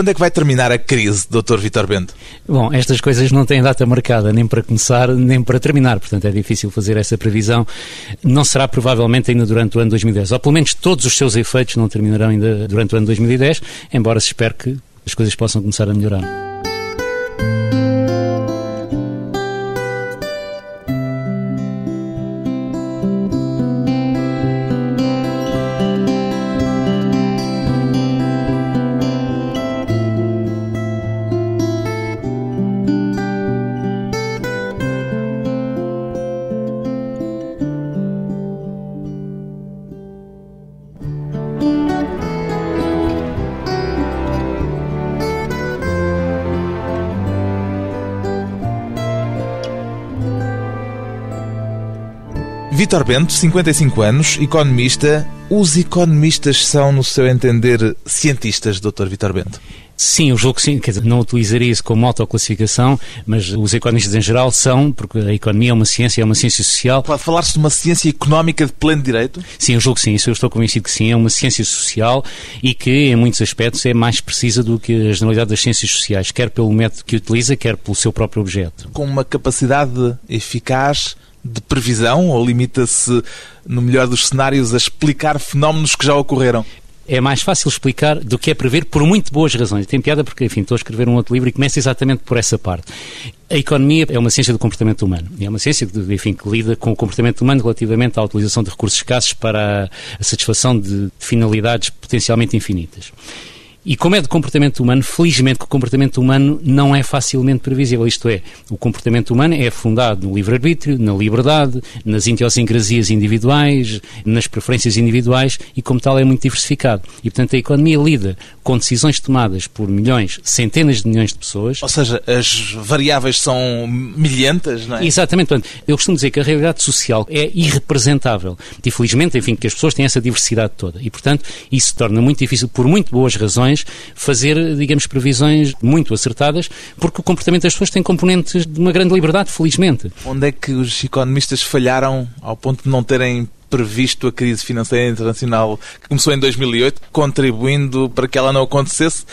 Quando é que vai terminar a crise, Dr. Vitor Bento? Bom, estas coisas não têm data marcada, nem para começar, nem para terminar, portanto é difícil fazer essa previsão. Não será provavelmente ainda durante o ano 2010, ou pelo menos todos os seus efeitos não terminarão ainda durante o ano 2010, embora se espere que as coisas possam começar a melhorar. Vitor Bento, 55 anos, economista. Os economistas são, no seu entender, cientistas, Dr. Vitor Bento? Sim, eu julgo que sim, quer dizer, não utilizaria isso como autoclassificação, mas os economistas em geral são, porque a economia é uma ciência, é uma ciência social. Pode falar-se de uma ciência económica de pleno direito? Sim, eu julgo que sim, isso eu estou convencido que sim, é uma ciência social e que, em muitos aspectos, é mais precisa do que a generalidade das ciências sociais, quer pelo método que utiliza, quer pelo seu próprio objeto. Com uma capacidade eficaz de previsão ou limita-se, no melhor dos cenários, a explicar fenómenos que já ocorreram? é mais fácil explicar do que é prever por muito boas razões. Tem piada porque, enfim, estou a escrever um outro livro e começa exatamente por essa parte. A economia é uma ciência do comportamento humano. É uma ciência enfim, que lida com o comportamento humano relativamente à utilização de recursos escassos para a satisfação de finalidades potencialmente infinitas. E como é de comportamento humano, felizmente que o comportamento humano não é facilmente previsível. Isto é, o comportamento humano é fundado no livre-arbítrio, na liberdade, nas idiosincrasias individuais, nas preferências individuais e, como tal, é muito diversificado. E, portanto, a economia lida com decisões tomadas por milhões, centenas de milhões de pessoas. Ou seja, as variáveis são milhentas, não é? Exatamente. Portanto, eu costumo dizer que a realidade social é irrepresentável. E, felizmente, enfim, que as pessoas têm essa diversidade toda. E, portanto, isso torna muito difícil, por muito boas razões, fazer, digamos, previsões muito acertadas, porque o comportamento das pessoas tem componentes de uma grande liberdade, felizmente. Onde é que os economistas falharam ao ponto de não terem previsto a crise financeira internacional que começou em 2008, contribuindo para que ela não acontecesse?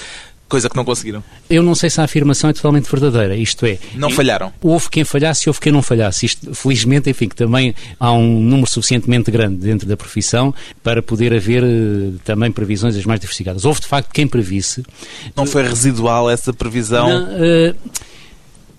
Coisa que não conseguiram. Eu não sei se a afirmação é totalmente verdadeira, isto é... Não falharam. Houve quem falhasse e houve quem não falhasse. Isto, felizmente, enfim, que também há um número suficientemente grande dentro da profissão para poder haver uh, também previsões as mais diversificadas. Houve, de facto, quem previsse... Não foi residual essa previsão? Não, uh,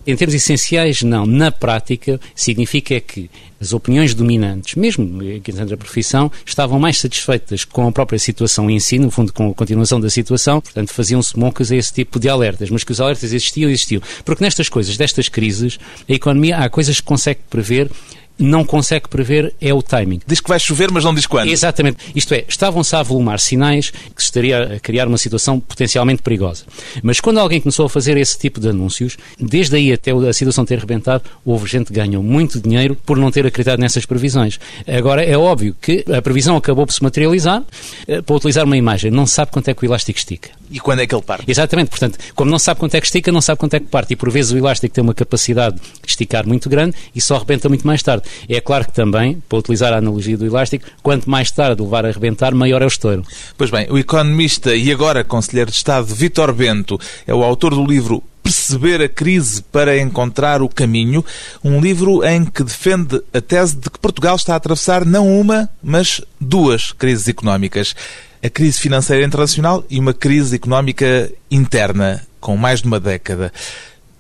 em termos essenciais, não. Na prática, significa que as opiniões dominantes, mesmo dentro da profissão, estavam mais satisfeitas com a própria situação em si, no fundo com a continuação da situação, portanto faziam-se mocas a esse tipo de alertas, mas que os alertas existiam, existiam. Porque nestas coisas, destas crises, a economia há coisas que consegue prever não consegue prever é o timing. Diz que vai chover, mas não diz quando. Exatamente. Isto é, estavam-se a avolumar sinais que estaria a criar uma situação potencialmente perigosa. Mas quando alguém começou a fazer esse tipo de anúncios, desde aí até a situação ter rebentado, houve gente que ganhou muito dinheiro por não ter acreditado nessas previsões. Agora, é óbvio que a previsão acabou por se materializar. Eh, para utilizar uma imagem, não sabe quanto é que o elástico estica. E quando é que ele parte? Exatamente. Portanto, como não sabe quanto é que estica, não sabe quanto é que parte. E por vezes o elástico tem uma capacidade de esticar muito grande e só rebenta muito mais tarde. É claro que também, para utilizar a analogia do elástico, quanto mais tarde levar a arrebentar, maior é o estouro. Pois bem, o economista e agora Conselheiro de Estado Vítor Bento é o autor do livro Perceber a Crise para Encontrar o Caminho, um livro em que defende a tese de que Portugal está a atravessar não uma, mas duas crises económicas. A crise financeira internacional e uma crise económica interna, com mais de uma década.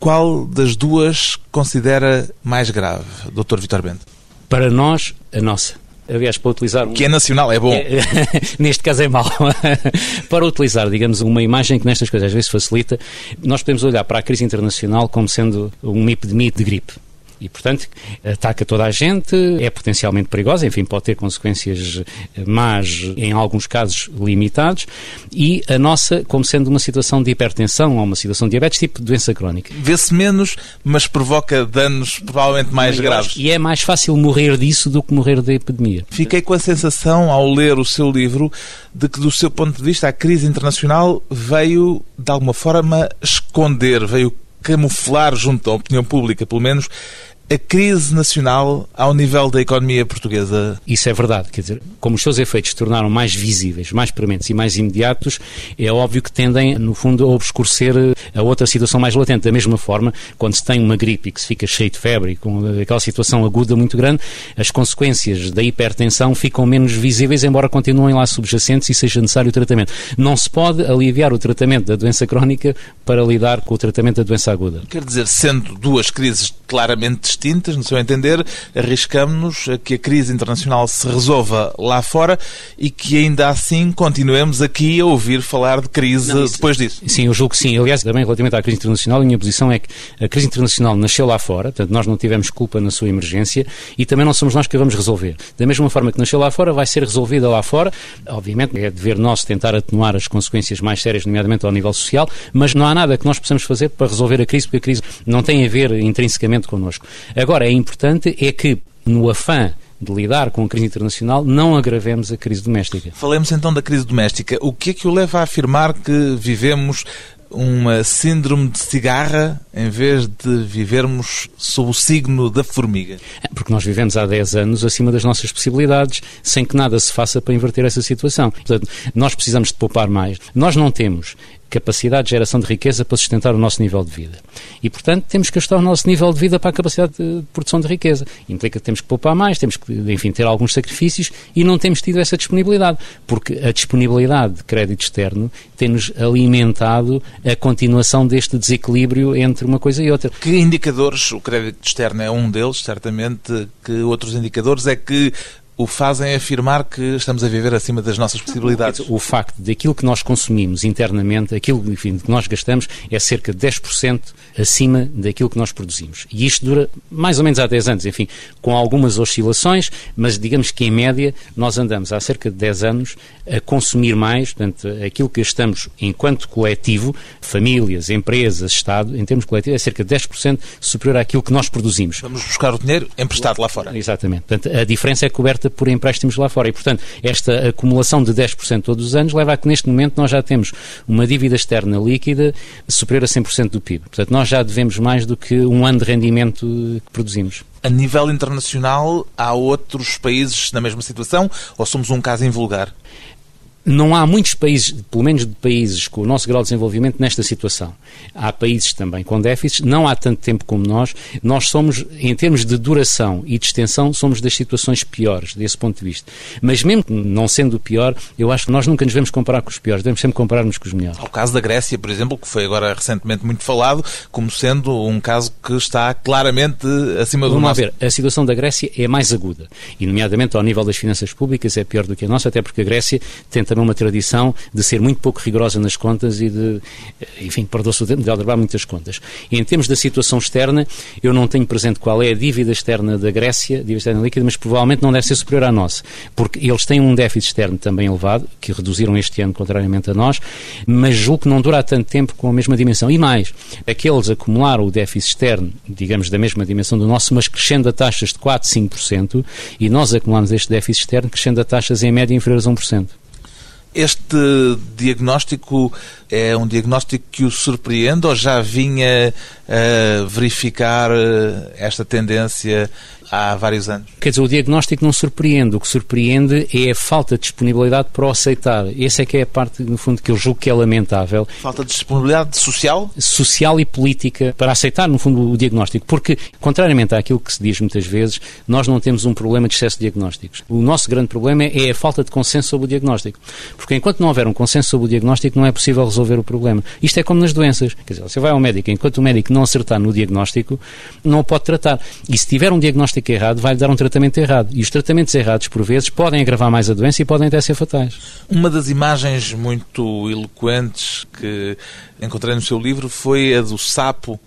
Qual das duas considera mais grave, Dr. Vitor Bento? Para nós, a nossa. Aliás, para utilizar. Um... Que é nacional, é bom. É, neste caso é mau. para utilizar, digamos, uma imagem que nestas coisas às vezes facilita, nós podemos olhar para a crise internacional como sendo uma epidemia de gripe e, portanto, ataca toda a gente, é potencialmente perigosa, enfim, pode ter consequências más, em alguns casos limitados, e a nossa como sendo uma situação de hipertensão ou uma situação de diabetes, tipo doença crónica. Vê-se menos, mas provoca danos provavelmente mais graves. E é mais fácil morrer disso do que morrer da epidemia. Fiquei com a sensação, ao ler o seu livro, de que, do seu ponto de vista, a crise internacional veio, de alguma forma, esconder, veio camuflar junto à opinião pública, pelo menos, a crise nacional ao nível da economia portuguesa? Isso é verdade. Quer dizer, como os seus efeitos se tornaram mais visíveis, mais prementes e mais imediatos, é óbvio que tendem, no fundo, a obscurecer a outra situação mais latente. Da mesma forma, quando se tem uma gripe e que se fica cheio de febre e com aquela situação aguda muito grande, as consequências da hipertensão ficam menos visíveis, embora continuem lá subjacentes e seja necessário o tratamento. Não se pode aliviar o tratamento da doença crónica para lidar com o tratamento da doença aguda. Quer dizer, sendo duas crises claramente distintas, no seu entender, arriscamos a que a crise internacional se resolva lá fora e que ainda assim continuemos aqui a ouvir falar de crise Não, isso, depois disso. Sim, eu julgo que sim. Aliás, também relativamente à crise internacional, a minha posição é que a crise internacional nasceu lá fora, portanto, nós não tivemos culpa na sua emergência e também não somos nós que a vamos resolver. Da mesma forma que nasceu lá fora, vai ser resolvida lá fora. Obviamente, é dever nosso tentar atenuar as consequências mais sérias, nomeadamente ao nível social, mas não há nada que nós possamos fazer para resolver a crise, porque a crise não tem a ver intrinsecamente connosco. Agora, é importante é que, no afã de lidar com a crise internacional, não agravemos a crise doméstica. Falemos então da crise doméstica. O que é que o leva a afirmar que vivemos uma síndrome de cigarra em vez de vivermos sob o signo da formiga? É, porque nós vivemos há 10 anos acima das nossas possibilidades, sem que nada se faça para inverter essa situação. Portanto, nós precisamos de poupar mais. Nós não temos capacidade de geração de riqueza para sustentar o nosso nível de vida. E, portanto, temos que ajustar o nosso nível de vida para a capacidade de produção de riqueza. Implica que temos que poupar mais, temos que, enfim, ter alguns sacrifícios e não temos tido essa disponibilidade, porque a disponibilidade de crédito externo tem-nos alimentado a continuação deste desequilíbrio entre uma coisa e outra. Que indicadores, o crédito externo é um deles, certamente, que outros indicadores é que o fazem afirmar que estamos a viver acima das nossas possibilidades. O facto daquilo que nós consumimos internamente, aquilo enfim, que nós gastamos, é cerca de 10% acima daquilo que nós produzimos. E isto dura mais ou menos há 10 anos, enfim, com algumas oscilações, mas digamos que em média nós andamos há cerca de 10 anos a consumir mais, portanto, aquilo que gastamos enquanto coletivo, famílias, empresas, Estado, em termos coletivos, é cerca de 10% superior àquilo que nós produzimos. Vamos buscar o dinheiro emprestado lá fora. Exatamente. Portanto, a diferença é coberta por empréstimos lá fora. E, portanto, esta acumulação de 10% todos os anos leva a que, neste momento, nós já temos uma dívida externa líquida superior a 100% do PIB. Portanto, nós já devemos mais do que um ano de rendimento que produzimos. A nível internacional, há outros países na mesma situação ou somos um caso invulgar? Não há muitos países, pelo menos de países com o nosso grau de desenvolvimento, nesta situação. Há países também com déficits, não há tanto tempo como nós. Nós somos, em termos de duração e de extensão, somos das situações piores, desse ponto de vista. Mas mesmo não sendo o pior, eu acho que nós nunca nos devemos comparar com os piores, devemos sempre comparar-nos com os melhores. O caso da Grécia, por exemplo, que foi agora recentemente muito falado, como sendo um caso que está claramente acima do Vamos nosso. ver, a situação da Grécia é mais aguda, e nomeadamente ao nível das finanças públicas é pior do que a nossa, até porque a Grécia tenta também uma tradição de ser muito pouco rigorosa nas contas e de, enfim, perdoa-se o tempo de aldrabar muitas contas. E em termos da situação externa, eu não tenho presente qual é a dívida externa da Grécia, dívida externa líquida, mas provavelmente não deve ser superior à nossa, porque eles têm um déficit externo também elevado, que reduziram este ano contrariamente a nós, mas julgo que não dura tanto tempo com a mesma dimensão. E mais, aqueles acumularam o déficit externo, digamos, da mesma dimensão do nosso, mas crescendo a taxas de 4, 5%, e nós acumulamos este déficit externo crescendo a taxas em média inferiores a 1%. Este diagnóstico é um diagnóstico que o surpreende ou já vinha a verificar eh, esta tendência há vários anos? Quer dizer, o diagnóstico não surpreende. O que surpreende é a falta de disponibilidade para o aceitar. Essa é que é a parte, no fundo, que eu julgo que é lamentável. Falta de disponibilidade social? Social e política para aceitar, no fundo, o diagnóstico. Porque, contrariamente àquilo que se diz muitas vezes, nós não temos um problema de excesso de diagnósticos. O nosso grande problema é a falta de consenso sobre o diagnóstico. Porque enquanto não houver um consenso sobre o diagnóstico, não é possível resolver o problema. Isto é como nas doenças. Quer dizer, você vai ao médico, enquanto o médico não acertar no diagnóstico, não o pode tratar. E se tiver um diagnóstico errado, vai-lhe dar um tratamento errado. E os tratamentos errados, por vezes, podem agravar mais a doença e podem até ser fatais. Uma das imagens muito eloquentes que encontrei no seu livro foi a do sapo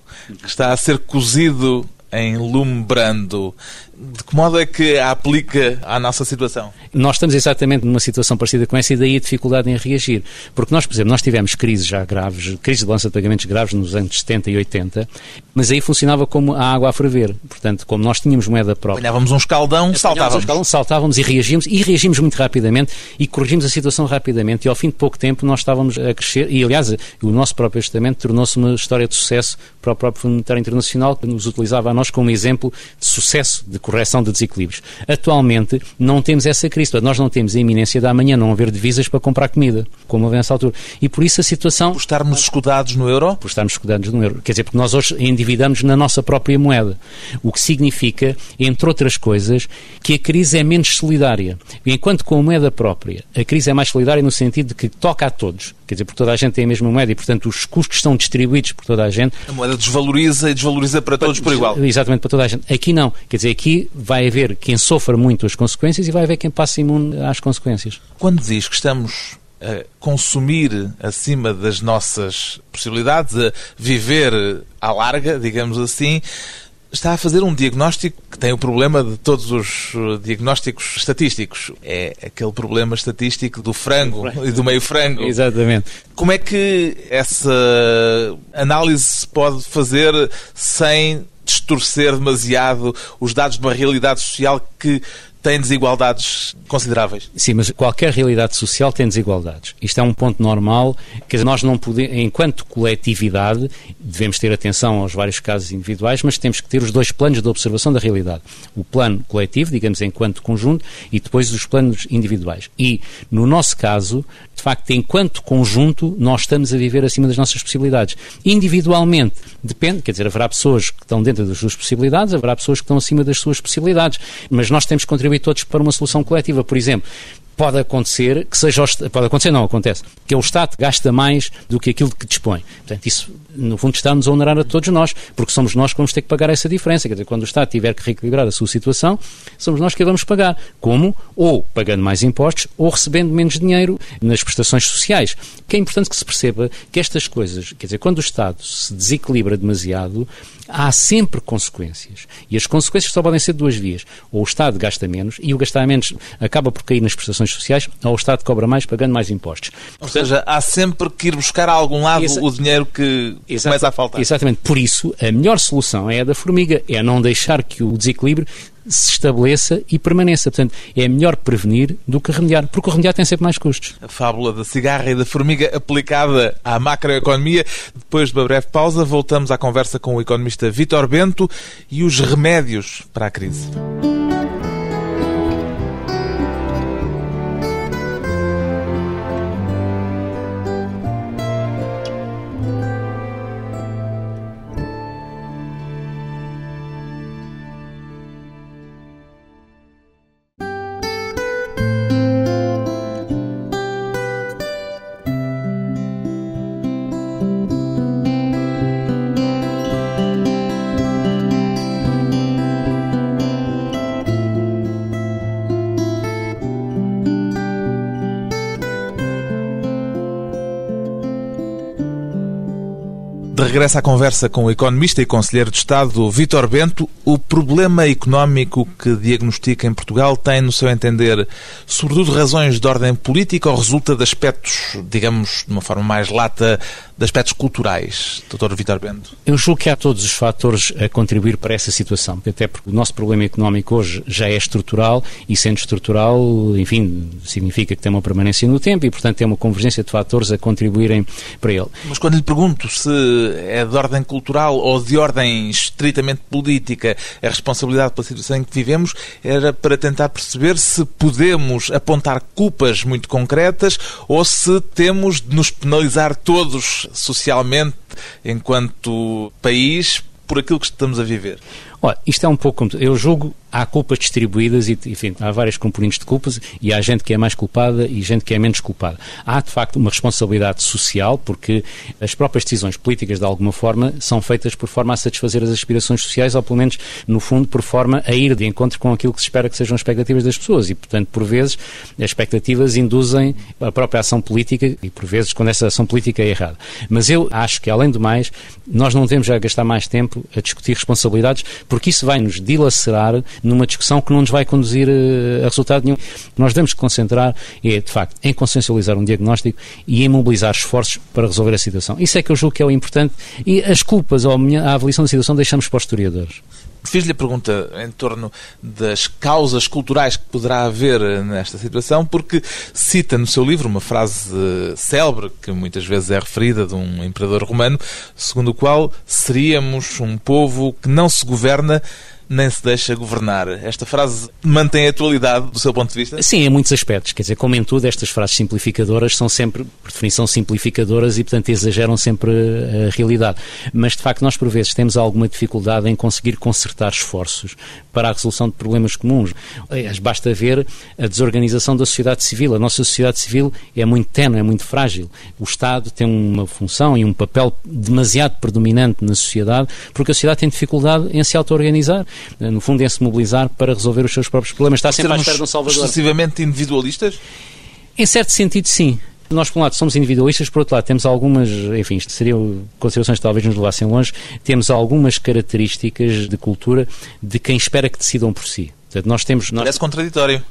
que está a ser cozido em lume brando. De que modo é que a aplica à nossa situação? Nós estamos exatamente numa situação parecida com essa e daí a dificuldade em reagir. Porque nós, por exemplo, nós tivemos crises já graves, crises de balança de pagamentos graves nos anos 70 e 80, mas aí funcionava como a água a ferver. Portanto, como nós tínhamos moeda própria. Apanhávamos um escaldão, saltávamos. Um escaldão, saltávamos e reagíamos, e reagimos muito rapidamente e corrigimos a situação rapidamente. E ao fim de pouco tempo nós estávamos a crescer, e aliás, o nosso próprio ajustamento tornou-se uma história de sucesso para o próprio Fundo Monetário Internacional, que nos utilizava a nós como exemplo de sucesso de correção de desequilíbrios. Atualmente não temos essa crise, nós não temos a iminência da manhã não haver divisas para comprar comida, como havia nessa altura. E por isso a situação... Por estarmos escudados no euro? Por estarmos escudados no euro. Quer dizer, porque nós hoje endividamos na nossa própria moeda. O que significa, entre outras coisas, que a crise é menos solidária. Enquanto com a moeda própria, a crise é mais solidária no sentido de que toca a todos. Quer dizer, porque toda a gente tem a mesma moeda e, portanto, os custos são distribuídos por toda a gente. A moeda desvaloriza e desvaloriza para todos por igual. Exatamente, para toda a gente. Aqui não. Quer dizer, aqui vai haver quem sofra muito as consequências e vai haver quem passe imune às consequências. Quando diz que estamos a consumir acima das nossas possibilidades, a viver à larga, digamos assim, está a fazer um diagnóstico que tem o problema de todos os uh, diagnósticos estatísticos. É aquele problema estatístico do frango e do meio frango. Exatamente. Como é que essa análise se pode fazer sem distorcer demasiado os dados de uma realidade social que tem desigualdades consideráveis. Sim, mas qualquer realidade social tem desigualdades. Isto é um ponto normal, dizer, nós não podemos, enquanto coletividade, devemos ter atenção aos vários casos individuais, mas temos que ter os dois planos de observação da realidade. O plano coletivo, digamos, enquanto conjunto, e depois os planos individuais. E, no nosso caso, de facto, enquanto conjunto, nós estamos a viver acima das nossas possibilidades. Individualmente, depende, quer dizer, haverá pessoas que estão dentro das suas possibilidades, haverá pessoas que estão acima das suas possibilidades, mas nós temos que contribuir todos para uma solução coletiva. Por exemplo, pode acontecer que seja pode acontecer não acontece que o Estado gasta mais do que aquilo que dispõe. Portanto isso no fundo está-nos a onerar a todos nós porque somos nós que vamos ter que pagar essa diferença. Quer dizer quando o Estado tiver que reequilibrar a sua situação somos nós que a vamos pagar. Como? Ou pagando mais impostos ou recebendo menos dinheiro nas prestações sociais. Que é importante que se perceba que estas coisas quer dizer quando o Estado se desequilibra demasiado há sempre consequências. E as consequências só podem ser de duas vias. Ou o Estado gasta menos, e o gastar menos acaba por cair nas prestações sociais, ou o Estado cobra mais pagando mais impostos. Ou Portanto, seja, há sempre que ir buscar a algum lado o dinheiro que começa a faltar. Exatamente. Por isso, a melhor solução é a da formiga, é não deixar que o desequilíbrio se estabeleça e permaneça. Portanto, é melhor prevenir do que remediar, porque o remediar tem sempre mais custos. A fábula da cigarra e da formiga aplicada à macroeconomia. Depois de uma breve pausa, voltamos à conversa com o economista Vítor Bento e os remédios para a crise. Regressa à conversa com o economista e conselheiro de Estado Vítor Bento. O problema económico que diagnostica em Portugal tem, no seu entender, sobretudo razões de ordem política ou resulta de aspectos, digamos, de uma forma mais lata, de aspectos culturais, Dr. Vítor Bento? Eu julgo que há todos os fatores a contribuir para essa situação, até porque o nosso problema económico hoje já é estrutural e, sendo estrutural, enfim, significa que tem uma permanência no tempo e, portanto, tem uma convergência de fatores a contribuírem para ele. Mas quando lhe pergunto se é de ordem cultural ou de ordem estritamente política a responsabilidade pela situação em que vivemos, era para tentar perceber se podemos apontar culpas muito concretas ou se temos de nos penalizar todos socialmente, enquanto país, por aquilo que estamos a viver? Olha, isto é um pouco. Eu julgo há culpas distribuídas e, enfim, há várias componentes de culpas e há gente que é mais culpada e gente que é menos culpada. Há, de facto, uma responsabilidade social porque as próprias decisões políticas, de alguma forma, são feitas por forma a satisfazer as aspirações sociais ou, pelo menos, no fundo, por forma a ir de encontro com aquilo que se espera que sejam as expectativas das pessoas e, portanto, por vezes, as expectativas induzem a própria ação política e, por vezes, quando essa ação política é errada. Mas eu acho que, além do mais, nós não devemos já gastar mais tempo a discutir responsabilidades porque isso vai nos dilacerar numa discussão que não nos vai conduzir a resultado nenhum. Nós devemos concentrar é, de facto, em consciencializar um diagnóstico e em mobilizar esforços para resolver a situação. Isso é que eu julgo que é o importante e as culpas ou a avaliação da situação deixamos para os historiadores. Fiz-lhe a pergunta em torno das causas culturais que poderá haver nesta situação, porque cita no seu livro uma frase célebre, que muitas vezes é referida de um imperador romano, segundo o qual seríamos um povo que não se governa nem se deixa governar. Esta frase mantém a atualidade do seu ponto de vista? Sim, em muitos aspectos. Quer dizer, como em tudo, estas frases simplificadoras são sempre, por definição, simplificadoras e, portanto, exageram sempre a realidade. Mas, de facto, nós, por vezes, temos alguma dificuldade em conseguir consertar esforços para a resolução de problemas comuns. Basta ver a desorganização da sociedade civil. A nossa sociedade civil é muito tenue, é muito frágil. O Estado tem uma função e um papel demasiado predominante na sociedade porque a sociedade tem dificuldade em se auto-organizar no fundo, em se mobilizar para resolver os seus próprios problemas. Está sempre à espera de um salvador. excessivamente individualistas? Em certo sentido, sim. Nós, por um lado, somos individualistas, por outro lado, temos algumas, enfim, isto seriam considerações que talvez nos levassem longe, temos algumas características de cultura de quem espera que decidam por si. Portanto, nós temos. Nós... Parece contraditório.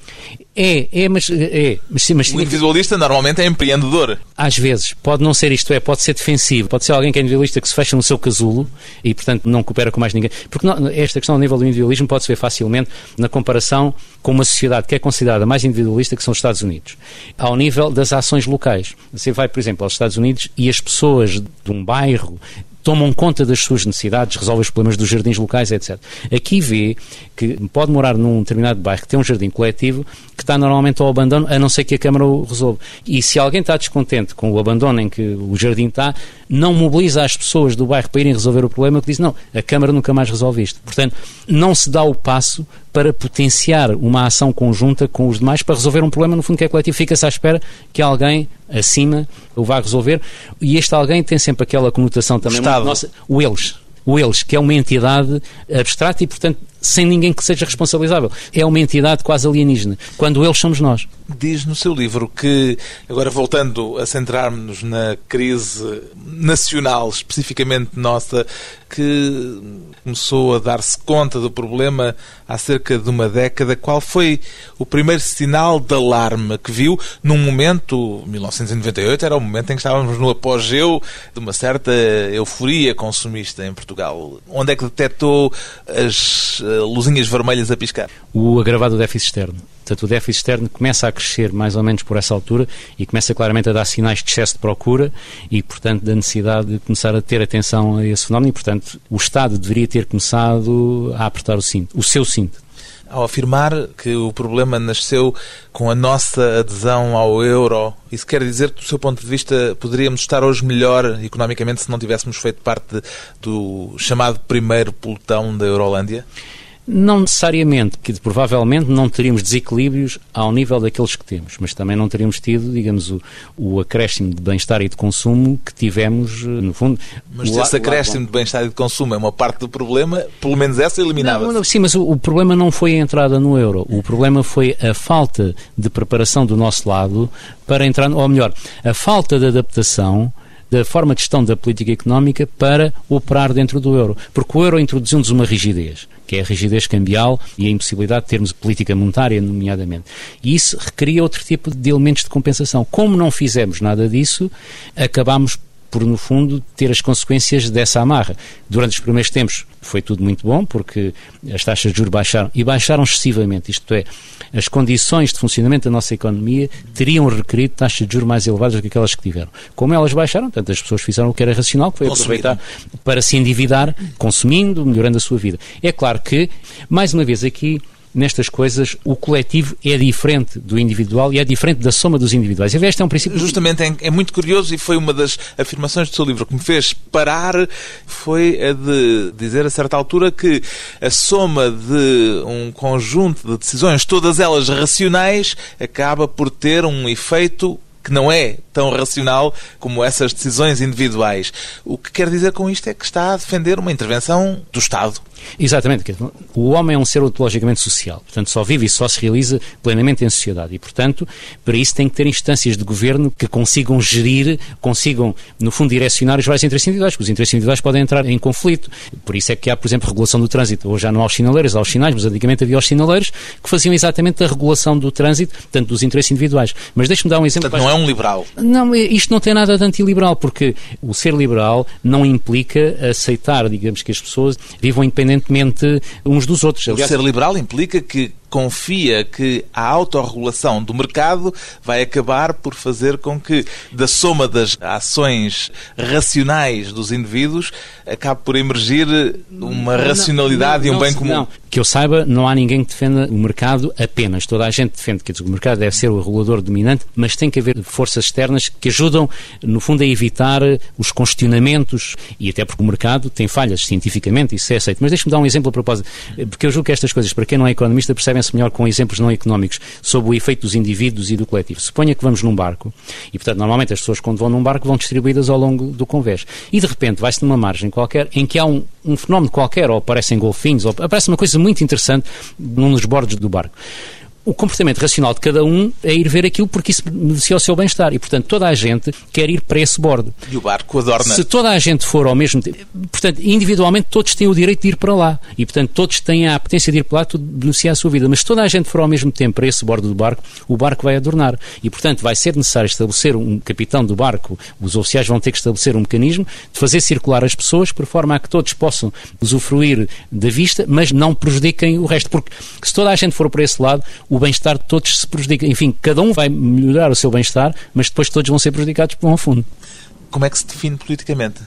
É, é, mas. É, mas, mas o individualista normalmente é empreendedor. Às vezes. Pode não ser isto, é, pode ser defensivo. Pode ser alguém que é individualista que se fecha no seu casulo e, portanto, não coopera com mais ninguém. Porque não, esta questão ao nível do individualismo pode-se ver facilmente na comparação com uma sociedade que é considerada mais individualista, que são os Estados Unidos. Ao nível das ações locais. Você vai, por exemplo, aos Estados Unidos e as pessoas de um bairro tomam conta das suas necessidades, resolvem os problemas dos jardins locais, etc. Aqui vê que pode morar num determinado bairro que tem um jardim coletivo que está normalmente ao abandono, a não ser que a Câmara o resolva. E se alguém está descontente com o abandono em que o jardim está, não mobiliza as pessoas do bairro para irem resolver o problema, que diz, não, a Câmara nunca mais resolve isto. Portanto, não se dá o passo para potenciar uma ação conjunta com os demais para resolver um problema, no fundo, que é coletivo. Fica-se à espera que alguém acima o vá resolver. E este alguém tem sempre aquela conotação também. Estado. Nossa, o eles o eles, que é uma entidade abstrata e, portanto, sem ninguém que seja responsabilizável. É uma entidade quase alienígena, quando eles somos nós. Diz no seu livro que, agora voltando a centrarmos na crise nacional, especificamente nossa, que começou a dar-se conta do problema há cerca de uma década. Qual foi o primeiro sinal de alarme que viu num momento, 1998, era o momento em que estávamos no apogeu de uma certa euforia consumista em Portugal? Onde é que detectou as luzinhas vermelhas a piscar? O agravado déficit externo. Portanto, o déficit externo começa a crescer mais ou menos por essa altura e começa claramente a dar sinais de excesso de procura e, portanto, da necessidade de começar a ter atenção a esse fenómeno e, portanto, o Estado deveria ter começado a apertar o cinto, o seu cinto. Ao afirmar que o problema nasceu com a nossa adesão ao euro, isso quer dizer que, do seu ponto de vista, poderíamos estar hoje melhor economicamente se não tivéssemos feito parte do chamado primeiro pelotão da Eurolândia? Não necessariamente, que provavelmente não teríamos desequilíbrios ao nível daqueles que temos, mas também não teríamos tido, digamos, o, o acréscimo de bem-estar e de consumo que tivemos, eh, no fundo. Mas esse acréscimo de bem-estar e de consumo é uma parte do problema, pelo menos essa eliminava. Sim, mas o, o problema não foi a entrada no euro, o problema foi a falta de preparação do nosso lado para entrar, ou melhor, a falta de adaptação da forma de gestão da política económica para operar dentro do euro. Porque o euro introduziu-nos uma rigidez, que é a rigidez cambial e a impossibilidade de termos política monetária, nomeadamente. E isso requeria outro tipo de elementos de compensação. Como não fizemos nada disso, acabámos por, no fundo, ter as consequências dessa amarra. Durante os primeiros tempos foi tudo muito bom, porque as taxas de juros baixaram, e baixaram excessivamente, isto é, as condições de funcionamento da nossa economia teriam requerido taxas de juros mais elevadas do que aquelas que tiveram. Como elas baixaram, tanto as pessoas fizeram o que era racional, que foi aproveitar para se endividar, consumindo, melhorando a sua vida. É claro que, mais uma vez aqui, nestas coisas o coletivo é diferente do individual e é diferente da soma dos individuais. Este é um princípio... Justamente, é, é, muito curioso e foi uma das afirmações do seu livro que me fez parar, foi a de dizer a certa altura que a soma de um conjunto de decisões, todas elas racionais, acaba por ter um efeito que não é tão racional como essas decisões individuais. O que quer dizer com isto é que está a defender uma intervenção do Estado. Exatamente. O homem é um ser ontologicamente social, portanto, só vive e só se realiza plenamente em sociedade. E, portanto, para isso tem que ter instâncias de governo que consigam gerir, consigam, no fundo, direcionar os vários interesses individuais, porque os interesses individuais podem entrar em conflito. Por isso é que há, por exemplo, regulação do trânsito. Hoje já não há os sinaleiros, há os sinais, mas antigamente havia os sinaleiros que faziam exatamente a regulação do trânsito, tanto dos interesses individuais. Mas deixe-me dar um exemplo. Portanto, não é um liberal. Não, isto não tem nada de antiliberal, porque o ser liberal não implica aceitar, digamos, que as pessoas vivam independente independentemente uns dos outros. Aliás, o ser liberal implica que confia que a autorregulação do mercado vai acabar por fazer com que, da soma das ações racionais dos indivíduos, acabe por emergir uma não, racionalidade não, não, e um bem comum. Não, que eu saiba, não há ninguém que defenda o mercado apenas. Toda a gente defende que o mercado deve ser o regulador dominante, mas tem que haver forças externas que ajudam, no fundo, a evitar os congestionamentos e até porque o mercado tem falhas cientificamente, isso é aceito. Mas deixe-me dar um exemplo a propósito, porque eu julgo que estas coisas, para quem não é economista, percebem-se melhor com exemplos não económicos sobre o efeito dos indivíduos e do coletivo. Suponha que vamos num barco e, portanto, normalmente as pessoas quando vão num barco vão distribuídas ao longo do convés e de repente vai-se numa margem qualquer em que há um, um fenómeno qualquer, ou aparecem golfinhos, ou aparece uma coisa muito interessante num dos bordos do barco o comportamento racional de cada um é ir ver aquilo porque isso beneficia o seu bem-estar. E, portanto, toda a gente quer ir para esse bordo. E o barco adorna. Se toda a gente for ao mesmo tempo, portanto, individualmente todos têm o direito de ir para lá. E, portanto, todos têm a potência de ir para lá, tudo beneficia a sua vida. Mas se toda a gente for ao mesmo tempo para esse bordo do barco, o barco vai adornar. E, portanto, vai ser necessário estabelecer um capitão do barco, os oficiais vão ter que estabelecer um mecanismo de fazer circular as pessoas por forma a que todos possam usufruir da vista, mas não prejudiquem o resto. Porque se toda a gente for para esse lado, o bem-estar de todos se prejudica. Enfim, cada um vai melhorar o seu bem-estar, mas depois todos vão ser prejudicados por um fundo. Como é que se define politicamente?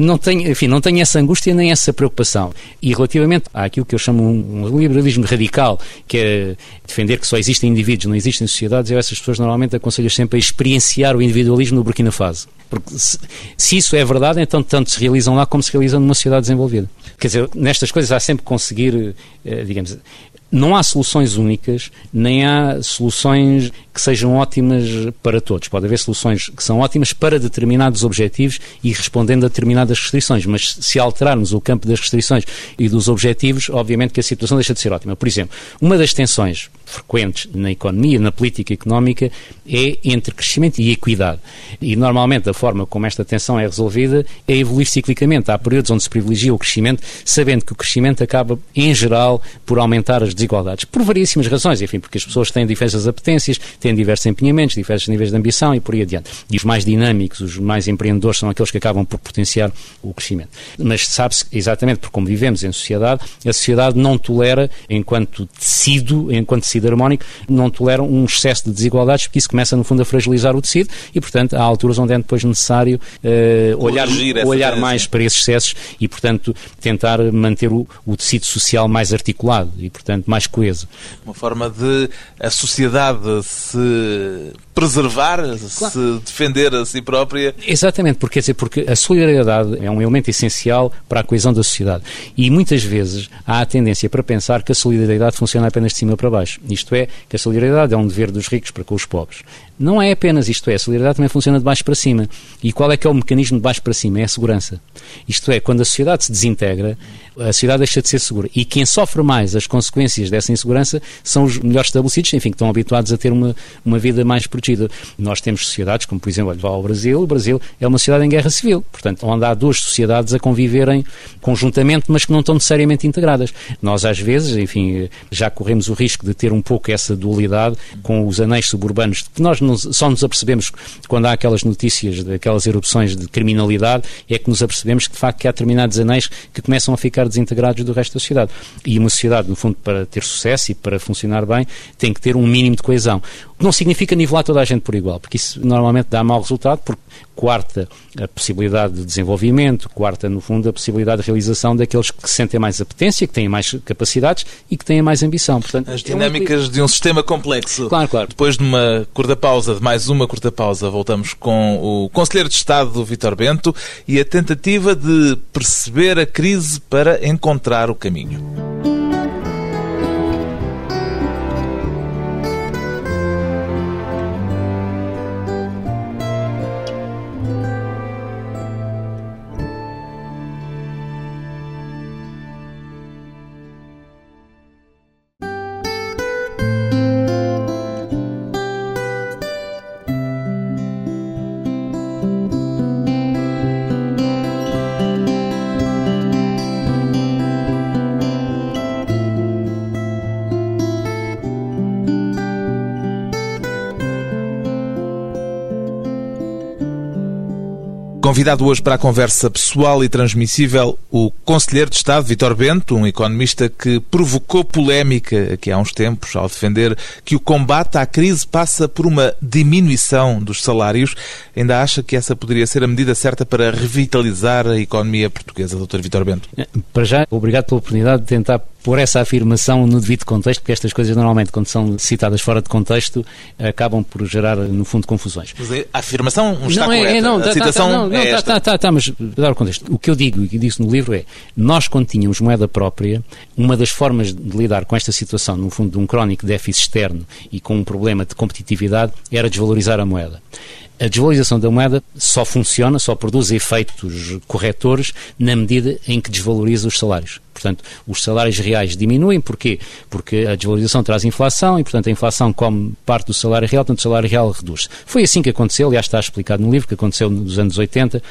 não tenho, enfim, não tenho essa angústia nem essa preocupação. E relativamente àquilo que eu chamo um, um liberalismo radical, que é defender que só existem indivíduos, não existem sociedades, eu essas pessoas normalmente aconselho sempre a experienciar o individualismo no Burkina Faso. Porque se, se, isso é verdade, então tanto se realizam lá como se realizam numa sociedade desenvolvida. Quer dizer, nestas coisas há sempre conseguir, eh, digamos, não há soluções únicas, nem há soluções que sejam ótimas para todos. Pode haver soluções que são ótimas para determinados objetivos e respondendo a determinadas restrições, mas se alterarmos o campo das restrições e dos objetivos, obviamente que a situação deixa de ser ótima. Por exemplo, uma das tensões frequentes na economia, na política económica, é entre crescimento e equidade. E normalmente a forma como esta tensão é resolvida é evoluir ciclicamente. Há períodos onde se privilegia o crescimento, sabendo que o crescimento acaba, em geral, por aumentar as desigualdades. Por variíssimas razões, enfim, porque as pessoas têm diferentes apetências, têm diversos empenhamentos, diversos níveis de ambição e por aí adiante. E os mais dinâmicos, os mais empreendedores são aqueles que acabam por potenciar o crescimento. Mas sabe-se exatamente porque como vivemos em sociedade, a sociedade não tolera, enquanto tecido, enquanto tecido harmónico, não tolera um excesso de desigualdades, porque isso começa, no fundo, a fragilizar o tecido e, portanto, há alturas onde é depois necessário uh, olhar, olhar mais para esses excessos e, portanto, tentar manter o, o tecido social mais articulado e, portanto, mais coeso. Uma forma de a sociedade se preservar, claro. se defender a si própria. Exatamente, porque, quer dizer, porque a solidariedade é um elemento essencial para a coesão da sociedade. E muitas vezes há a tendência para pensar que a solidariedade funciona apenas de cima para baixo. Isto é, que a solidariedade é um dever dos ricos para com os pobres. Não é apenas isto, é, a solidariedade também funciona de baixo para cima. E qual é que é o mecanismo de baixo para cima? É a segurança. Isto é, quando a sociedade se desintegra, a sociedade deixa de ser segura. E quem sofre mais as consequências dessa insegurança são os melhores estabelecidos, enfim, que estão habituados a ter uma, uma vida mais protegida. Nós temos sociedades, como por exemplo, olha, ao Brasil, o Brasil é uma sociedade em guerra civil, portanto, onde há duas sociedades a conviverem conjuntamente, mas que não estão necessariamente integradas. Nós, às vezes, enfim, já corremos o risco de ter um pouco essa dualidade com os anéis suburbanos, que nós só nos apercebemos quando há aquelas notícias daquelas erupções de criminalidade, é que nos apercebemos que de facto que há determinados anéis que começam a ficar desintegrados do resto da sociedade. E uma sociedade, no fundo, para ter sucesso e para funcionar bem, tem que ter um mínimo de coesão. Não significa nivelar toda a gente por igual, porque isso normalmente dá mau resultado, porque quarta a possibilidade de desenvolvimento, quarta, no fundo, a possibilidade de realização daqueles que sentem mais apetência, que têm mais capacidades e que têm mais ambição. Portanto, As dinâmicas é um... de um sistema complexo. Claro, claro. Depois de uma curta pausa, de mais uma curta pausa, voltamos com o Conselheiro de Estado, Vitor Bento, e a tentativa de perceber a crise para encontrar o caminho. Convidado hoje para a conversa pessoal e transmissível, o Conselheiro de Estado, Vitor Bento, um economista que provocou polémica aqui há uns tempos ao defender que o combate à crise passa por uma diminuição dos salários. Ainda acha que essa poderia ser a medida certa para revitalizar a economia portuguesa, Dr. Vitor Bento? Para já, obrigado pela oportunidade de tentar por essa afirmação no devido contexto, porque estas coisas normalmente, quando são citadas fora de contexto, acabam por gerar, no fundo, confusões. Mas a afirmação está não, é, correta. não, a tá, citação tá, não, é tá, esta. tá, tá, tá, mas para dar o contexto, o que eu digo e que disse no livro é, nós quando tínhamos moeda própria, uma das formas de lidar com esta situação, no fundo, de um crónico déficit externo e com um problema de competitividade, era desvalorizar a moeda. A desvalorização da moeda só funciona, só produz efeitos corretores na medida em que desvaloriza os salários. Portanto, os salários reais diminuem. Porquê? Porque a desvalorização traz inflação e, portanto, a inflação come parte do salário real, portanto, o salário real reduz. Foi assim que aconteceu, aliás, está explicado no livro, que aconteceu nos anos 80.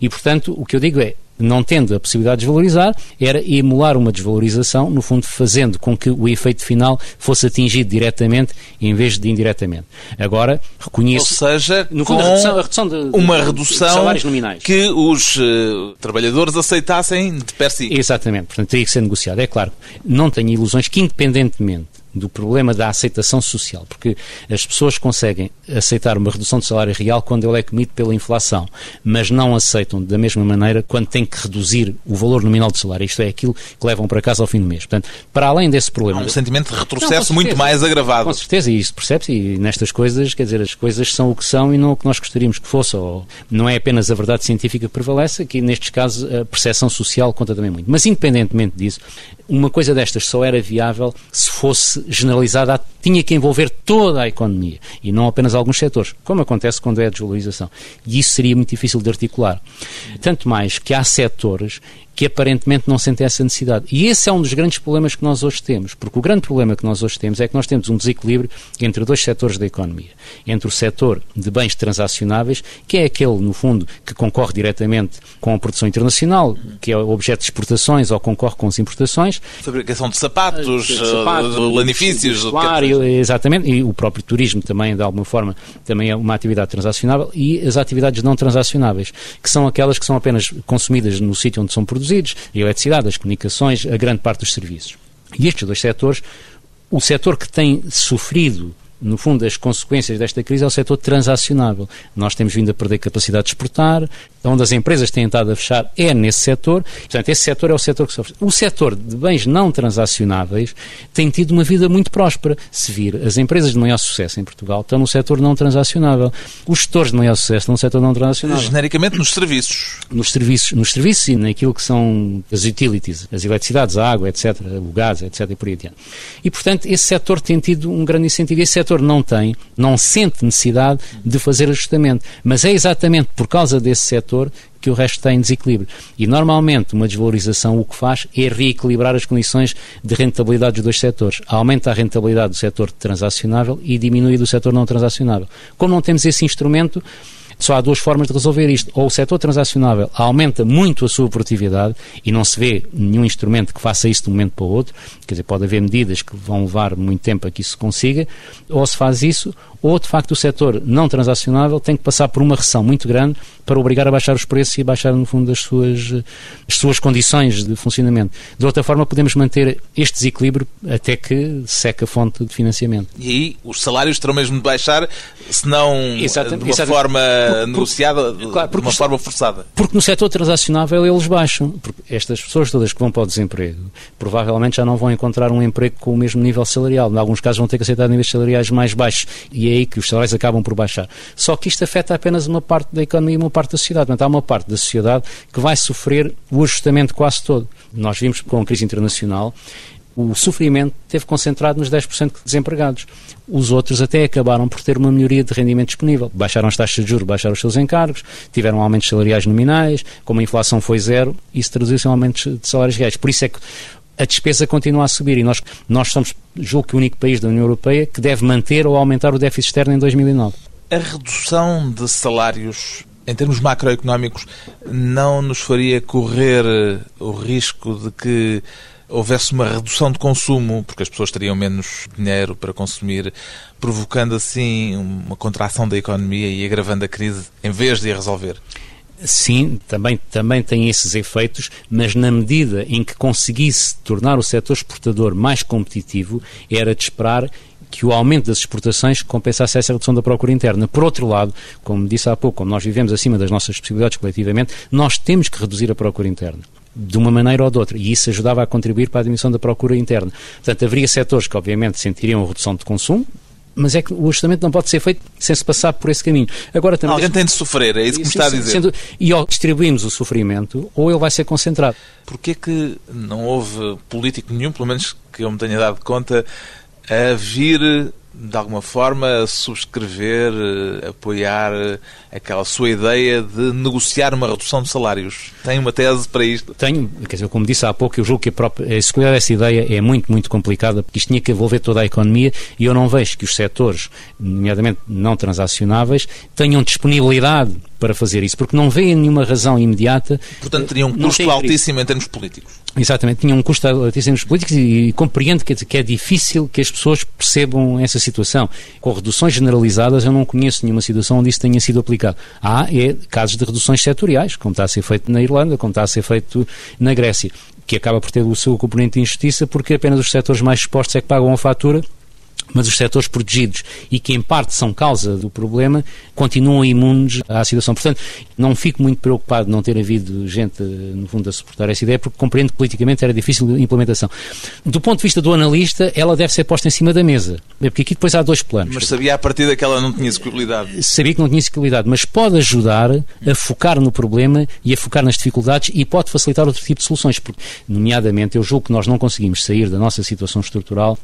E, portanto, o que eu digo é, não tendo a possibilidade de desvalorizar, era emular uma desvalorização, no fundo fazendo com que o efeito final fosse atingido diretamente em vez de indiretamente. Agora, reconheço... Ou seja, no fundo, a redução, a redução de, de, uma redução de salários nominais. que os uh, trabalhadores aceitassem de per si. Exatamente, portanto teria que ser negociado. É claro, não tenho ilusões que independentemente do problema da aceitação social, porque as pessoas conseguem aceitar uma redução de salário real quando ele é comido pela inflação, mas não aceitam da mesma maneira quando tem que reduzir o valor nominal do salário. Isto é aquilo que levam para casa ao fim do mês. Portanto, para além desse problema. Há um sentimento de retrocesso não, muito mais agravado. Com certeza, e isso percebe-se, e nestas coisas, quer dizer, as coisas são o que são e não o que nós gostaríamos que fosse. Ou não é apenas a verdade científica que prevalece, aqui nestes casos a percepção social conta também muito. Mas independentemente disso, uma coisa destas só era viável se fosse generalizada, tinha que envolver toda a economia e não apenas alguns setores, como acontece quando é a desvalorização. E isso seria muito difícil de articular. Tanto mais que há setores que aparentemente não sentem essa necessidade. E esse é um dos grandes problemas que nós hoje temos, porque o grande problema que nós hoje temos é que nós temos um desequilíbrio entre dois setores da economia. Entre o setor de bens transacionáveis, que é aquele, no fundo, que concorre diretamente com a produção internacional, que é objeto de exportações ou concorre com as importações. Fabricação de sapatos, de sapatos lanifícios. Claro, exatamente, e o próprio turismo também, de alguma forma, também é uma atividade transacionável, e as atividades não transacionáveis, que são aquelas que são apenas consumidas no sítio onde são produzidas, produzidos, a eletricidade, as comunicações, a grande parte dos serviços. E estes dois setores, o setor que tem sofrido no fundo, as consequências desta crise é o setor transacionável. Nós temos vindo a perder capacidade de exportar, onde as empresas têm estado a fechar é nesse setor. Portanto, esse setor é o setor que sofre. O setor de bens não transacionáveis tem tido uma vida muito próspera. Se vir, as empresas de maior sucesso em Portugal estão no setor não transacionável. Os setores de maior sucesso estão no setor não transacionável. Genericamente nos serviços. Nos serviços, nos serviços e naquilo que são as utilities, as eletricidades, a água, etc., o gás, etc., e por aí adiante. E, portanto, esse setor tem tido um grande incentivo. Esse setor não tem, não sente necessidade de fazer ajustamento. Mas é exatamente por causa desse setor que o resto está em desequilíbrio. E normalmente uma desvalorização o que faz é reequilibrar as condições de rentabilidade dos dois setores. Aumenta a rentabilidade do setor transacionável e diminui do setor não transacionável. Como não temos esse instrumento, só há duas formas de resolver isto. Ou o setor transacionável aumenta muito a sua produtividade e não se vê nenhum instrumento que faça isso de um momento para o outro, quer dizer, pode haver medidas que vão levar muito tempo a que isso se consiga, ou se faz isso, ou de facto o setor não transacionável tem que passar por uma recessão muito grande para obrigar a baixar os preços e baixar, no fundo, as suas, as suas condições de funcionamento. De outra forma, podemos manter este desequilíbrio até que seca a fonte de financiamento. E aí os salários terão mesmo de baixar, se não Exatamente, de uma exatamente. forma Por- por- negociada, claro, de uma forma forçada. Porque no setor transacionável eles baixam. Porque estas pessoas todas que vão para o desemprego provavelmente já não vão encontrar um emprego com o mesmo nível salarial. Em alguns casos vão ter que aceitar níveis salariais mais baixos. E é aí que os salários acabam por baixar. Só que isto afeta apenas uma parte da economia e uma parte da sociedade. Portanto, há uma parte da sociedade que vai sofrer o ajustamento quase todo. Nós vimos com a crise internacional o sofrimento esteve concentrado nos 10% de desempregados. Os outros até acabaram por ter uma melhoria de rendimento disponível. Baixaram as taxas de juros, baixaram os seus encargos, tiveram aumentos salariais nominais, como a inflação foi zero, isso traduziu-se em aumentos de salários reais. Por isso é que a despesa continua a subir e nós, nós somos, julgo que, o único país da União Europeia que deve manter ou aumentar o déficit externo em 2009. A redução de salários em termos macroeconómicos não nos faria correr eh, o risco de que houvesse uma redução de consumo, porque as pessoas teriam menos dinheiro para consumir, provocando assim uma contração da economia e agravando a crise, em vez de a resolver? Sim, também, também tem esses efeitos, mas na medida em que conseguisse tornar o setor exportador mais competitivo, era de esperar que o aumento das exportações compensasse essa redução da procura interna. Por outro lado, como disse há pouco, como nós vivemos acima das nossas possibilidades coletivamente, nós temos que reduzir a procura interna de uma maneira ou de outra, e isso ajudava a contribuir para a diminuição da procura interna. Portanto, haveria setores que, obviamente, sentiriam redução de consumo, mas é que o ajustamento não pode ser feito sem se passar por esse caminho. Agora, também Alguém tem de sofrer, é isso que me está a dizer. Sendo, e ou distribuímos o sofrimento, ou ele vai ser concentrado. Porquê que não houve político nenhum, pelo menos que eu me tenha dado conta, a vir de alguma forma, subscrever, eh, apoiar eh, aquela sua ideia de negociar uma redução de salários? Tem uma tese para isto? Tenho, quer dizer, como disse há pouco, eu julgo que a, própria, a executar dessa ideia é muito, muito complicada, porque isto tinha que envolver toda a economia e eu não vejo que os setores, nomeadamente não transacionáveis, tenham disponibilidade para fazer isso, porque não veem nenhuma razão imediata. Portanto, teria um custo altíssimo em termos políticos. Exatamente, tinha um custo altíssimo em termos políticos e, e compreendo que, que é difícil que as pessoas percebam essa situação. Com reduções generalizadas, eu não conheço nenhuma situação onde isso tenha sido aplicado. Há é, casos de reduções setoriais, como está a ser feito na Irlanda, como está a ser feito na Grécia, que acaba por ter o seu componente de injustiça, porque apenas os setores mais expostos é que pagam a fatura mas os setores protegidos e que em parte são causa do problema continuam imunes à situação. Portanto, não fico muito preocupado de não ter havido gente, no fundo, a suportar essa ideia, porque compreendo que politicamente era difícil a implementação. Do ponto de vista do analista, ela deve ser posta em cima da mesa, porque aqui depois há dois planos. Mas sabia a partir que ela não tinha execuibilidade. Sabia que não tinha execuibilidade, mas pode ajudar a focar no problema e a focar nas dificuldades e pode facilitar outro tipo de soluções, porque, nomeadamente, eu julgo que nós não conseguimos sair da nossa situação estrutural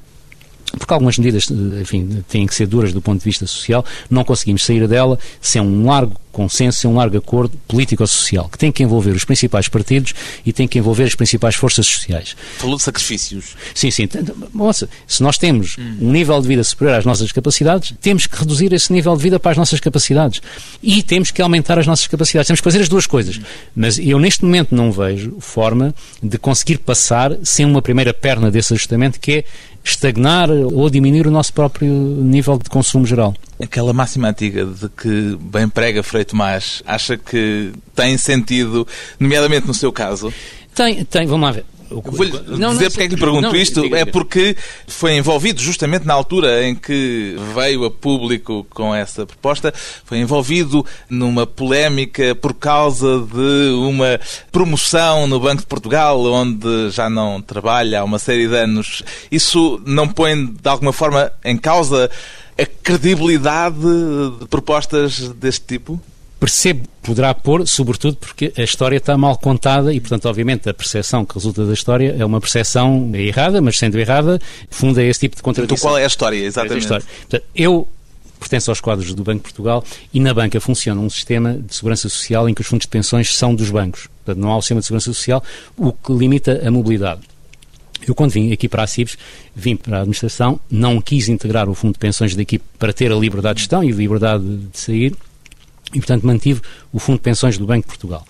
porque algumas medidas, enfim, têm que ser duras do ponto de vista social, não conseguimos sair dela sem um largo consenso, sem um largo acordo político-social, que tem que envolver os principais partidos e tem que envolver as principais forças sociais. Falou de sacrifícios. Sim, sim. Moça, se nós temos hum. um nível de vida superior às nossas capacidades, temos que reduzir esse nível de vida para as nossas capacidades. E temos que aumentar as nossas capacidades. Temos que fazer as duas coisas. Hum. Mas eu, neste momento, não vejo forma de conseguir passar sem uma primeira perna desse ajustamento, que é estagnar ou diminuir o nosso próprio nível de consumo geral. Aquela máxima antiga de que bem prega Frei Tomás, acha que tem sentido, nomeadamente no seu caso? Tem, tem, vamos lá ver. Vou-lhe dizer não, porque é que lhe pergunto não, isto. Diga, diga. É porque foi envolvido justamente na altura em que veio a público com essa proposta, foi envolvido numa polémica por causa de uma promoção no Banco de Portugal, onde já não trabalha há uma série de anos. Isso não põe de alguma forma em causa a credibilidade de propostas deste tipo? Percebo poderá pôr, sobretudo porque a história está mal contada e, portanto, obviamente, a percepção que resulta da história é uma percepção errada, mas sendo errada, funda esse tipo de contradição. Então, qual é a história, exatamente? É a história. Portanto, eu pertenço aos quadros do Banco de Portugal e na banca funciona um sistema de segurança social em que os fundos de pensões são dos bancos. Portanto, não há o sistema de segurança social, o que limita a mobilidade. Eu, quando vim aqui para a CIBS, vim para a administração, não quis integrar o fundo de pensões daqui para ter a liberdade de gestão e a liberdade de sair, e, portanto, mantive o Fundo de Pensões do Banco de Portugal.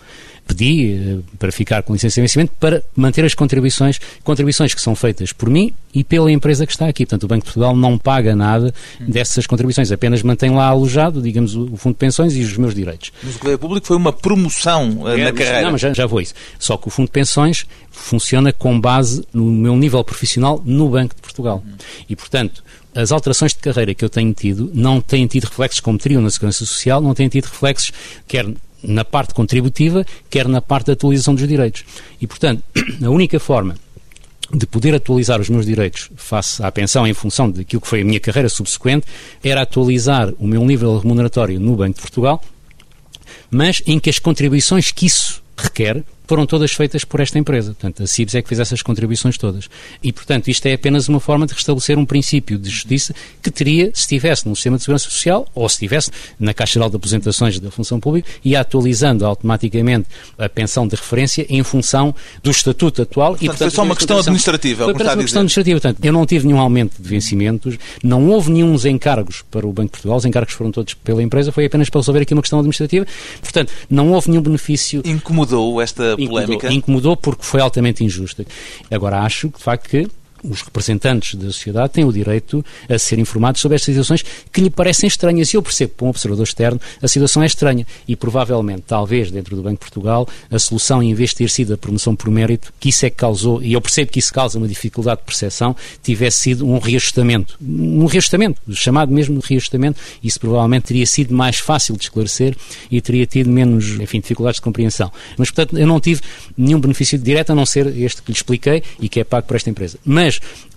Pedi uh, para ficar com licença de vencimento para manter as contribuições, contribuições que são feitas por mim e pela empresa que está aqui. Portanto, o Banco de Portugal não paga nada dessas contribuições, apenas mantém lá alojado, digamos, o Fundo de Pensões e os meus direitos. Mas o que veio público foi uma promoção é, na carreira. Não, mas já, já vou isso. Só que o Fundo de Pensões funciona com base no meu nível profissional no Banco de Portugal. Uhum. E, portanto, as alterações de carreira que eu tenho tido não têm tido reflexos como teriam na Segurança Social, não têm tido reflexos quer na parte contributiva, quer na parte da atualização dos direitos. E, portanto, a única forma de poder atualizar os meus direitos face à pensão em função daquilo que foi a minha carreira subsequente era atualizar o meu nível remuneratório no Banco de Portugal, mas em que as contribuições que isso requer foram todas feitas por esta empresa. Portanto, a CIBS é que fez essas contribuições todas. E, portanto, isto é apenas uma forma de restabelecer um princípio de justiça que teria se estivesse no sistema de segurança social ou se estivesse na Caixa Geral de Aposentações da Função Pública e atualizando automaticamente a pensão de referência em função do estatuto atual. Portanto, e, portanto, foi só uma questão administrativa. Foi apenas uma questão administrativa. Portanto, eu não tive nenhum aumento de vencimentos, não houve nenhum encargos para o Banco de Portugal, os encargos foram todos pela empresa, foi apenas para resolver aqui uma questão administrativa. Portanto, não houve nenhum benefício. Incomodou esta polémica? Incomodou porque foi altamente injusta. Agora, acho, de facto, que os representantes da sociedade têm o direito a ser informados sobre estas situações que lhe parecem estranhas. E eu percebo para um observador externo, a situação é estranha. E provavelmente, talvez, dentro do Banco de Portugal, a solução, em vez de ter sido a promoção por mérito, que isso é que causou, e eu percebo que isso causa uma dificuldade de percepção, tivesse sido um reajustamento. Um reajustamento, chamado mesmo reajustamento, isso provavelmente teria sido mais fácil de esclarecer e teria tido menos, enfim, dificuldades de compreensão. Mas, portanto, eu não tive nenhum benefício direto a não ser este que lhe expliquei e que é pago por esta empresa. Mas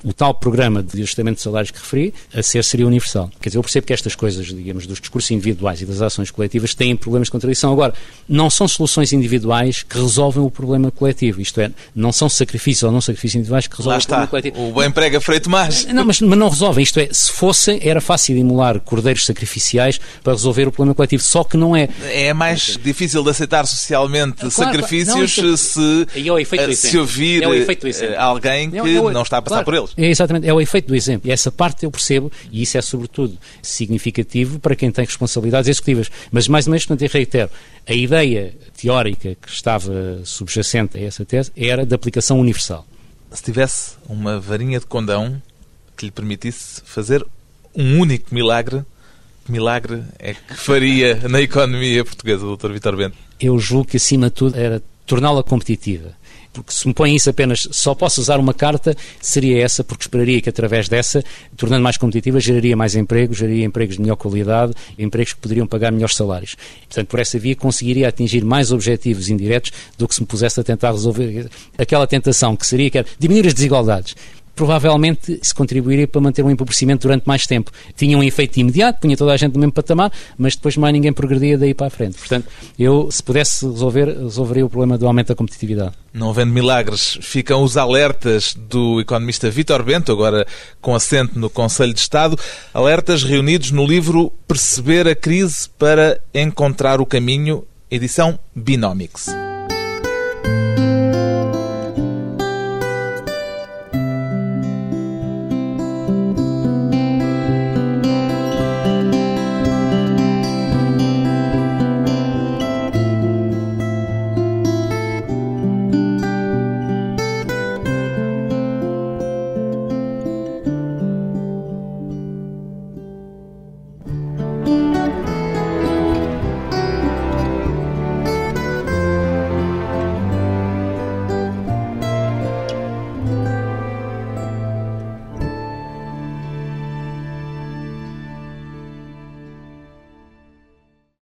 o tal programa de ajustamento de salários que referi, a ser seria universal. Quer dizer, eu percebo que estas coisas, digamos, dos discursos individuais e das ações coletivas têm problemas de contradição. Agora, não são soluções individuais que resolvem o problema coletivo. Isto é, não são sacrifícios ou não sacrifícios individuais que resolvem Lá o está. problema coletivo. O bem prega Frei Tomás. Não, mas, mas não resolvem. Isto é, se fossem, era fácil emular cordeiros sacrificiais para resolver o problema coletivo. Só que não é. É mais difícil de aceitar socialmente Claro, sacrifícios claro. Não, se, Aí é efeito do eh, se ouvir É eh, alguém que É é não está passar claro. por eles. É exatamente, é o efeito do exemplo. E essa parte eu percebo, e isso é sobretudo significativo para quem tem responsabilidades executivas. Mas mais ou menos, portanto, eu reitero, a ideia teórica que estava subjacente a essa tese era de aplicação universal. Se tivesse uma varinha de condão que lhe permitisse fazer um único milagre, que milagre é que faria na economia portuguesa, Dr. Vitor Bento? Eu julgo que, acima de tudo, era torná-la competitiva. Porque se me põe isso apenas, só posso usar uma carta, seria essa, porque esperaria que através dessa, tornando mais competitiva, geraria mais empregos, geraria empregos de melhor qualidade, empregos que poderiam pagar melhores salários. Portanto, por essa via conseguiria atingir mais objetivos indiretos do que se me pusesse a tentar resolver aquela tentação que seria que diminuir as desigualdades provavelmente isso contribuiria para manter um empobrecimento durante mais tempo. Tinha um efeito imediato, punha toda a gente no mesmo patamar, mas depois mais ninguém progredia daí para a frente. Portanto, eu, se pudesse resolver, resolveria o problema do aumento da competitividade. Não havendo milagres, ficam os alertas do economista Vítor Bento, agora com assento no Conselho de Estado, alertas reunidos no livro Perceber a Crise para Encontrar o Caminho, edição Binomics.